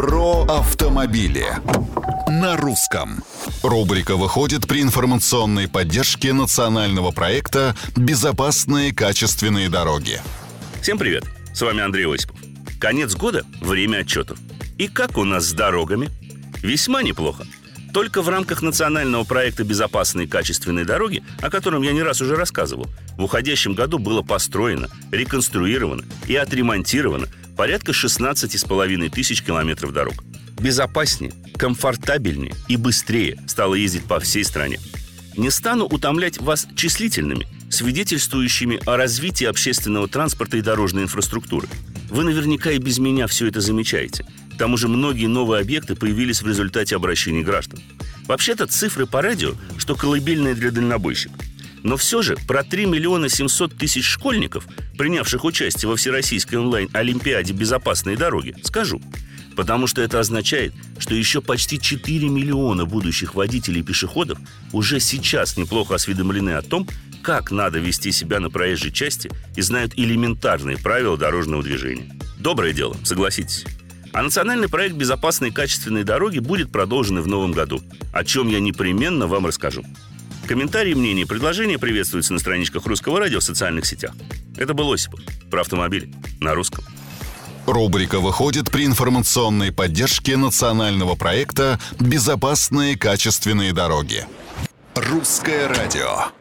Про автомобили на русском. Рубрика выходит при информационной поддержке национального проекта «Безопасные качественные дороги». Всем привет! С вами Андрей Осипов. Конец года – время отчетов. И как у нас с дорогами? Весьма неплохо. Только в рамках национального проекта «Безопасные качественные дороги», о котором я не раз уже рассказывал, в уходящем году было построено, реконструировано и отремонтировано порядка 16,5 тысяч километров дорог. Безопаснее, комфортабельнее и быстрее стало ездить по всей стране. Не стану утомлять вас числительными, свидетельствующими о развитии общественного транспорта и дорожной инфраструктуры. Вы наверняка и без меня все это замечаете. К тому же многие новые объекты появились в результате обращений граждан. Вообще-то цифры по радио, что колыбельные для дальнобойщиков. Но все же про 3 миллиона 700 тысяч школьников, принявших участие во Всероссийской онлайн-олимпиаде «Безопасные дороги», скажу. Потому что это означает, что еще почти 4 миллиона будущих водителей и пешеходов уже сейчас неплохо осведомлены о том, как надо вести себя на проезжей части и знают элементарные правила дорожного движения. Доброе дело, согласитесь. А национальный проект «Безопасные качественные дороги» будет продолжен и в новом году, о чем я непременно вам расскажу. Комментарии, мнения предложения приветствуются на страничках Русского радио в социальных сетях. Это был Осипов про автомобили на русском. Рубрика выходит при информационной поддержке национального проекта «Безопасные качественные дороги». Русское радио.